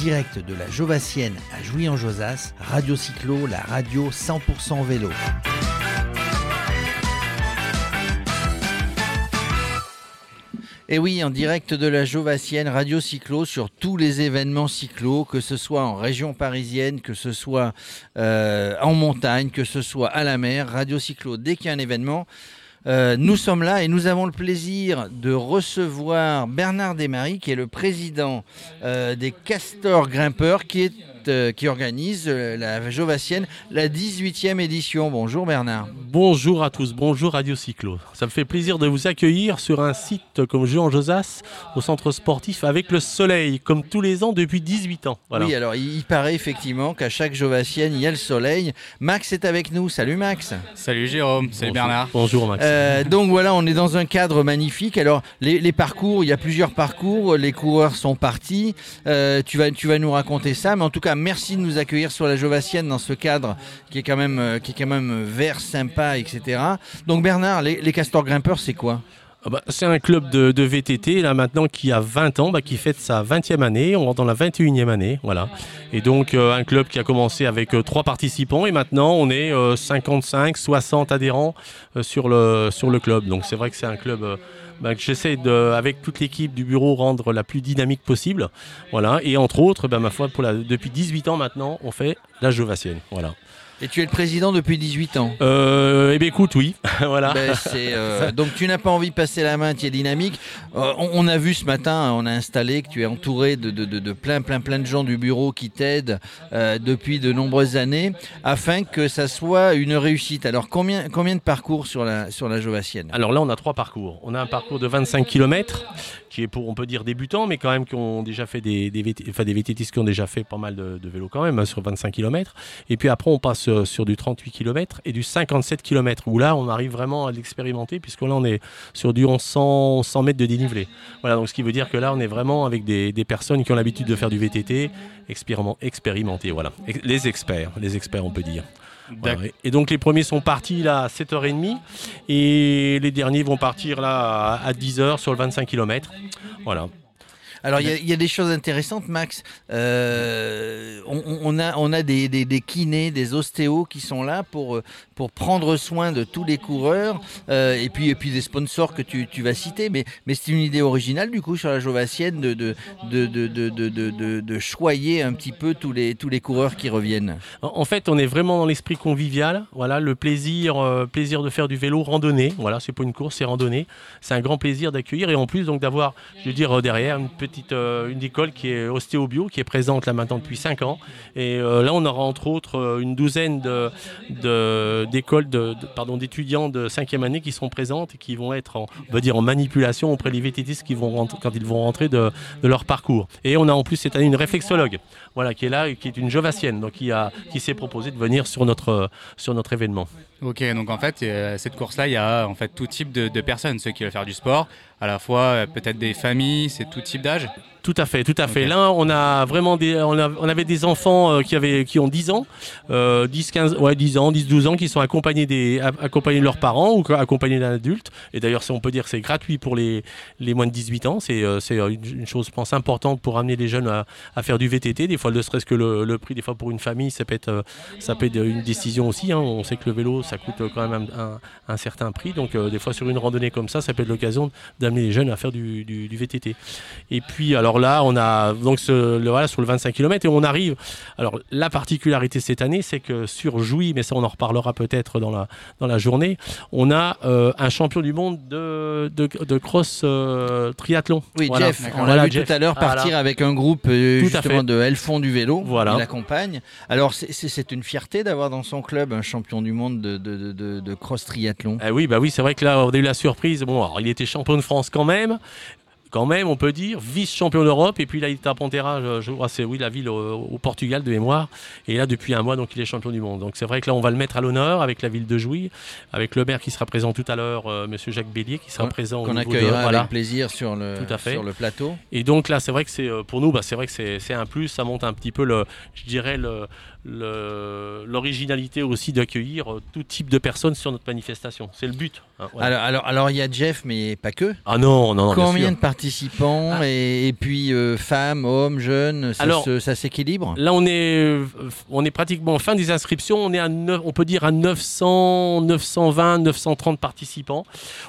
direct de la Jovassienne à Jouy-en-Josas, Radio Cyclo, la radio 100% vélo. Et oui, en direct de la Jovassienne, Radio Cyclo, sur tous les événements cyclo, que ce soit en région parisienne, que ce soit euh, en montagne, que ce soit à la mer, Radio Cyclo, dès qu'il y a un événement, euh, nous sommes là et nous avons le plaisir de recevoir Bernard Desmaris, qui est le président euh, des Castors Grimpeurs, qui est euh, qui organise euh, la Jovassienne, la 18e édition. Bonjour Bernard. Bonjour à tous, bonjour Radio Cyclo. Ça me fait plaisir de vous accueillir sur un site comme Jeu en Josas, au centre sportif, avec le soleil, comme tous les ans depuis 18 ans. Oui, alors il, paraît effectivement qu'à chaque Jovassienne, il y a le soleil. Max est avec nous. Salut Max. Salut Jérôme, salut Bernard. Bonjour Max. Euh, donc voilà, on est dans un cadre magnifique. Alors les, parcours, il y a plusieurs parcours, les coureurs sont partis. tu, vas, tu vas nous raconter ça, mais en tout cas, merci de nous accueillir sur la Jovassienne dans ce cadre qui est quand même, euh, qui est quand même vert, sympa, etc. Donc Bernard, les, castors grimpeurs, c'est quoi? Ah bah, c'est un club de, VTT là maintenant qui a 20 ans, bah, qui fête sa 20e année, on rentre dans la 21e année, voilà. Et donc euh, un club qui a commencé avec euh, trois participants et maintenant on est 55, 60 adhérents sur le club. Donc c'est vrai que c'est un club bah, j'essaie de, avec toute l'équipe du bureau, rendre la plus dynamique possible. Voilà. Et entre autres, bah, ma foi, pour la, depuis 18 ans maintenant, on fait la Jovassienne. Voilà. Et tu es le président depuis 18 ans euh, Eh bien écoute, oui. voilà. Ben, euh, donc tu n'as pas envie de passer la main, tu es dynamique. Euh, on, a vu ce matin, on a installé que tu es entouré de, de, plein, plein, plein de gens du bureau qui t'aident depuis de nombreuses années afin que ça soit une réussite. Alors combien, combien de parcours sur la, sur la Jovassienne? Alors là, on a trois parcours. On a un parcours de 25 km qui est pour, on peut dire, débutants, mais quand même qui ont déjà fait des, des, des qui ont déjà fait pas mal de, vélos quand même, hein, sur 25 km. Et puis après, on passe euh, sur du 38 km et du 57 km, où là, on arrive vraiment à l'expérimenter, puisque là, on est sur du 100, 100 mètres de dénivelé. Voilà, donc ce qui veut dire que là, on est vraiment avec des, des personnes qui ont l'habitude de faire du VTT, expérimenté, voilà. Les experts, les experts, on peut dire. Et donc les premiers sont partis là à 7h30 et les derniers vont partir là à 10h sur le 25 km. Voilà. Alors, il y, a des choses intéressantes, Max. Euh, on, a, on a des, des, kinés, des ostéos qui sont là pour, euh, pour prendre soin de tous les coureurs euh, et, puis, et puis des sponsors que tu, tu vas citer. Mais, mais c'est une idée originale, du coup, sur la Jovassienne de, de, de, de, de choyer un petit peu tous les, tous les coureurs qui reviennent. En fait, on est vraiment dans l'esprit convivial. Voilà, le plaisir, plaisir de faire du vélo randonnée. Voilà, c'est pas une course, c'est randonnée. C'est un grand plaisir d'accueillir et en plus, donc d'avoir, je veux dire, derrière une petite euh, une école qui est ostéobio, qui est présente là maintenant depuis 5 ans. Et euh, là, on aura entre autres euh, une douzaine d'écoles, de, pardon, d'étudiants de 5e année qui seront présentes et qui vont être en, on va dire, en manipulation auprès des vététistes qui vont quand ils vont rentrer de, leur parcours. Et on a en plus cette année une réflexologue, voilà, qui est là, qui est une jovassienne, donc qui, a, qui s'est proposé de venir sur notre, sur notre événement. Ok, donc en fait, cette course-là, il y a en fait tout type de, de personnes, ceux qui veulent faire du sport, à la fois euh, peut-être des familles, c'est tout type d'âge tout à fait, tout à fait. Là, on a vraiment des, on, avait des enfants euh, qui avaient, qui ont 10 ans, 10, 15, ouais, 10 ans, 10, 12 ans, qui sont accompagnés des, accompagnés de leurs parents ou accompagnés d'un adulte. Et d'ailleurs, on peut dire que c'est gratuit pour les, les moins de 18 ans. C'est, euh, c'est une, chose, je pense, importante pour amener les jeunes à, faire du VTT. Des fois, ne serait-ce que le, prix, des fois pour une famille, ça peut être, ça peut être une décision aussi. Hein. On sait que le vélo, ça coûte quand même un, certain prix. Donc, des fois, sur une randonnée comme ça, ça peut être l'occasion d'amener les jeunes à faire du, du, du VTT. Et puis, alors alors là, on a donc ce, le, voilà, sur le 25 km et on arrive. Alors la particularité cette année, c'est que sur Jouy, mais ça on en reparlera peut-être dans la, dans la journée, on a euh, un champion du monde de, de, cross euh, triathlon. Oui, Jeff, on l'a vu tout à l'heure partir avec un groupe euh, justement de Elfond du vélo. Voilà. Il l'accompagne. Alors c'est une fierté d'avoir dans son club un champion du monde de, de cross triathlon. Eh oui, bah oui, c'est vrai que là on a eu la surprise. Bon, alors, il était champion de France quand même, quand même, on peut dire, vice-champion d'Europe. Et puis là, il est à Ponteira, je, crois, c'est oui, la ville au, Portugal de mémoire. Et là, depuis un mois, donc il est champion du monde. Donc c'est vrai que là, on va le mettre à l'honneur avec la ville de Jouy, avec le maire qui sera présent tout à l'heure, M. Euh, Monsieur Jacques Bélier, qui sera présent. Qu'on accueillera avec plaisir sur le, sur le plateau. Et donc là, c'est vrai que c'est euh, pour nous, bah, c'est vrai que c'est un plus. Ça monte un petit peu le, je dirais le, l'originalité aussi d'accueillir euh, tout type de personnes sur notre manifestation. C'est le but. Hein. Alors, alors, alors, il y a Jeff, mais pas que. Ah non, non, non. bien Combien sûr. de participants Ah. et, et puis euh, femmes, hommes, jeunes, ça, Alors- se- ça s'équilibre? Là, on est, on est pratiquement en fin des inscriptions. On est à, neuf- on peut dire à 900, 920, 930 participants.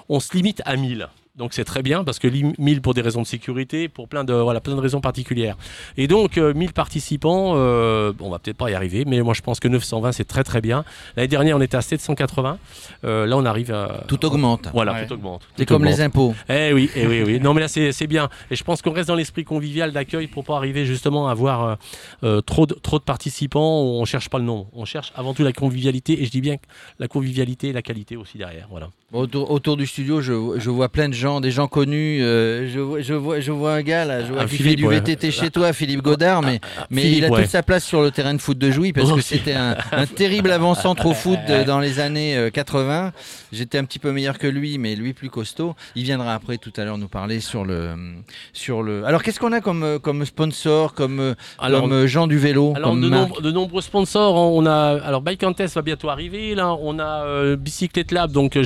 On se limite à 1000. Donc c'est très bien parce que li- 1000 pour des raisons de sécurité, pour plein de voilà plein de raisons particulières. Et donc euh, 1000 participants, euh, bon, on va peut-être pas y arriver, mais moi je pense que 920 c'est très très bien. L'année dernière on était à 780. Euh, là on arrive à Tout augmente. Voilà, Ouais. tout augmente. C'est comme augmente. les impôts. Eh oui, eh oui, oui. Non, mais là, c'est c'est bien. Et je pense qu'on reste dans l'esprit convivial d'accueil pour pas arriver justement à avoir euh, euh, trop, de, trop de participants. On cherche pas le nombre. On cherche avant tout la convivialité. Et je dis bien que la convivialité et la qualité aussi derrière. Voilà. Autour, autour du studio, je, je vois plein de gens, des gens connus. euh, je, vois- je, vois, je vois un gars là, je vois Ah, qui Philippe, fait du ouais. VTT chez toi, Philippe Godard, mais, mais Philippe, il a ouais. toute sa place sur le terrain de foot de Jouy parce Oh, que si. c'était un, un terrible avant-centre au foot de- dans les années euh, 80. J'étais un petit peu meilleur que lui, mais lui plus costaud. Il viendra après tout à l'heure nous parler sur le. Sur le... Alors qu'est-ce qu'on a comme, euh, comme sponsor, comme, euh, Alors, comme euh, gens du vélo Alors comme de, marque nombre- de nombreux sponsors, on a alors Bike and Test va bientôt arriver là, on a euh, Bicyclette Lab donc euh,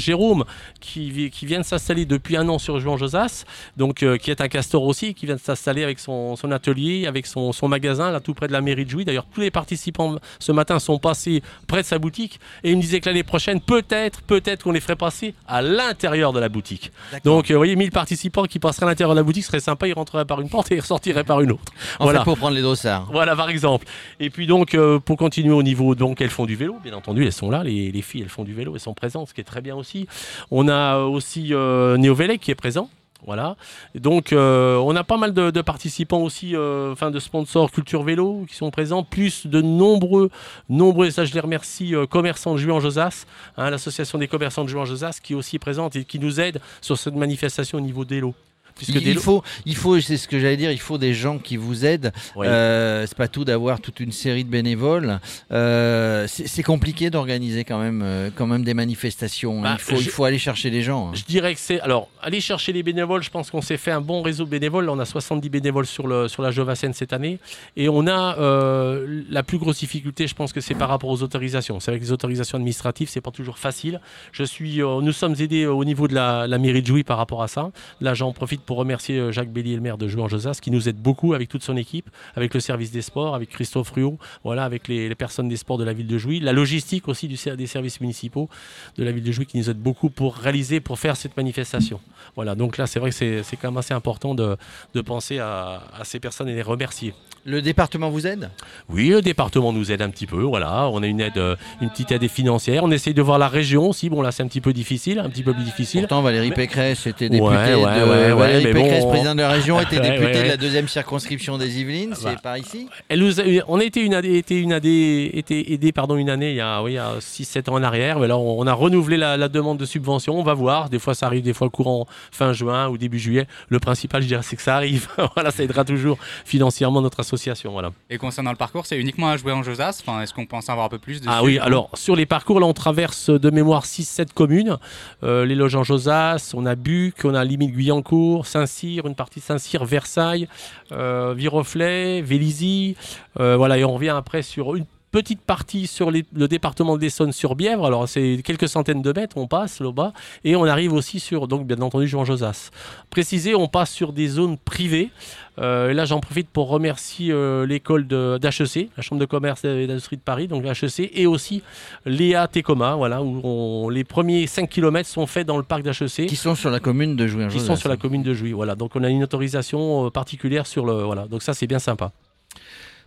Qui, vi- qui vient de s'installer depuis un an sur Juan Josas, donc euh, qui est un castor aussi, qui vient de s'installer avec son, son atelier, avec son, son magasin là tout près de la mairie de Jouy. D'ailleurs tous les participants ce matin sont passés près de sa boutique et il me disait que l'année prochaine peut-être peut-être qu'on les ferait passer à l'intérieur de la boutique. Donc euh, vous voyez 1000 participants qui passeraient à l'intérieur de la boutique, ce serait sympa, ils rentreraient par une porte et ils ressortiraient par une autre. En voilà. fait, pour prendre les dossards. Voilà, par exemple. Et puis donc, euh, pour continuer au niveau, donc elles font du vélo, bien entendu, elles sont là, les, les filles, elles font du vélo, elles sont présentes, ce qui est très bien aussi. On a aussi euh, Néo Vélec qui est présent. Voilà. Donc, euh, on a pas mal de, participants aussi, euh, de sponsors Culture Vélo qui sont présents, plus de nombreux, nombreux, et ça je les remercie, commerçants de Juan Josas, hein, l'association des commerçants de Juan Josas qui est aussi présente et qui nous aide sur cette manifestation au niveau des lots. Puisque Il, faut, il faut, c'est ce que j'allais dire, il faut des gens qui vous aident. Oui. Euh, c'est pas tout d'avoir toute une série de bénévoles. Euh, c'est compliqué d'organiser quand même, euh, quand même des manifestations. hein. Bah, il, faut, je- il faut aller chercher les gens. hein. Je dirais que c'est. Alors, aller chercher les bénévoles, je pense qu'on s'est fait un bon réseau de bénévoles. Là, on a 70 bénévoles sur, le, sur la Jovassène cette année. Et on a euh, la plus grosse difficulté, je pense que c'est par rapport aux autorisations. C'est avec les autorisations administratives, c'est pas toujours facile. Je suis, nous sommes aidés au niveau de la, la mairie de Jouy par rapport à ça. Là, j'en profite pour remercier euh, Jacques Bélier, le maire de Jouy en Josas, qui nous aide beaucoup avec toute son équipe, avec le service des sports, avec Christophe Ruot, voilà, avec les, personnes des sports de la ville de Jouy, la logistique aussi des services municipaux de la ville de Jouy qui nous aide beaucoup pour réaliser, pour faire cette manifestation. Voilà, donc là, c'est vrai que c'est quand même assez important de, penser à ces personnes et les remercier. Le département vous aide? Oui, le département nous aide un petit peu, voilà, on a une aide, euh, une petite aide financière. On essaye de voir la région aussi, bon là c'est un petit peu difficile, un petit peu plus difficile. Pourtant, Valérie Pécresse était députée ouais, de ouais, Valérie Pécresse, bon, présidente de la région, était députée de la deuxième circonscription des Yvelines. Bah. C'est par ici? Elle nous a, on a été une année, été une année, été aidé pardon une année il y a, oui, il y a 6-7 ans en arrière. Mais là, on a renouvelé la, la demande de subvention. On va voir. Des fois, ça arrive, des fois courant fin juin ou début juillet. Le principal, je dirais, c'est que ça arrive. voilà, ça aidera toujours financièrement notre association. Voilà. Et concernant le parcours, c'est uniquement à jouer en Josas enfin, Est-ce qu'on peut en savoir un peu plus dessus Ah oui, alors sur les parcours, là on traverse de mémoire 6-7 communes. Euh, les loges en Josas, on a Buc, on a limite Guyancourt, Saint-Cyr, une partie de Saint-Cyr, Versailles, euh, Viroflay, Vélizy. Euh, voilà, et on revient après sur une petite partie sur les- le département de l'Essonne sur Bièvre. Alors c'est quelques centaines de mètres, on passe là-bas. Et on arrive aussi sur, donc bien entendu, Jean Josas. Précisé, on passe sur des zones privées. Euh, et là, j'en profite pour remercier euh, l'école d'HEC, la Chambre de commerce et d'industrie de Paris, donc l'HEC, et aussi l'EA Tecoma, voilà, où on- les premiers 5 km sont faits dans le parc d'HEC, Qui sont sur la commune de Jouy. qui sont sur la commune de Jouy. Voilà, donc on a une autorisation euh, particulière sur le. Voilà, donc ça, c'est bien sympa.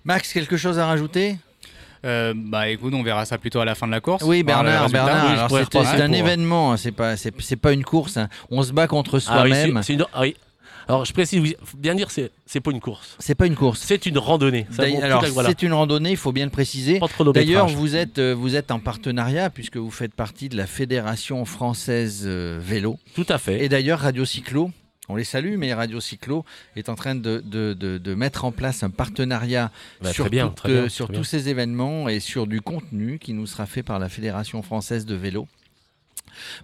Max, quelque chose à rajouter? Euh, bah écoute, on verra ça plutôt à la fin de la course. Oui, Bernard. Bernard. oui, c'est un pour- événement. hein, C'est pas, c'est pas une course. hein. On se bat contre Ah oui, soi-même. c'est- c'est une- ah oui. Alors je précise, bien dire, c'est c'est pas une course, c'est pas une course. c'est une randonnée. Alors, voilà. c'est une randonnée, il faut bien le préciser. D'ailleurs, vous êtes, euh, vous êtes en partenariat puisque vous faites partie de la Fédération française euh, vélo. tout à fait. Et d'ailleurs, Radio Cyclo, on les salue, mais Radio Cyclo est en train de, de- de- de mettre en place un partenariat Bah, sur, bien, bien, euh, sur tous ces événements et sur du contenu qui nous sera fait par la Fédération française de vélo.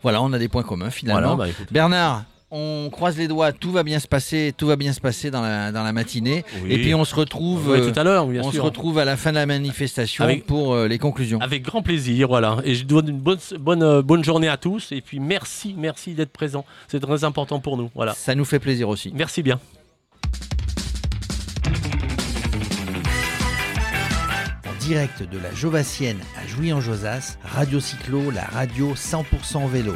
Voilà, on a des points communs finalement. Voilà, bah. Bernard, On croise les doigts, tout va bien se passer, tout va bien se passer dans la, dans la matinée. Oui. Et puis on se retrouve, Oui, euh, tout à l'heure, bien on sûr. se retrouve à la fin de la manifestation Avec- pour euh, les conclusions. Avec grand plaisir, voilà. Et je donne une bonne, bonne, euh, bonne journée à tous. Et puis merci, merci d'être présent. C'est très important pour nous. Voilà. Ça nous fait plaisir aussi. Merci bien. En direct de la Jovassienne à Jouy-en-Josas, Radio Cyclo, la radio 100% vélo.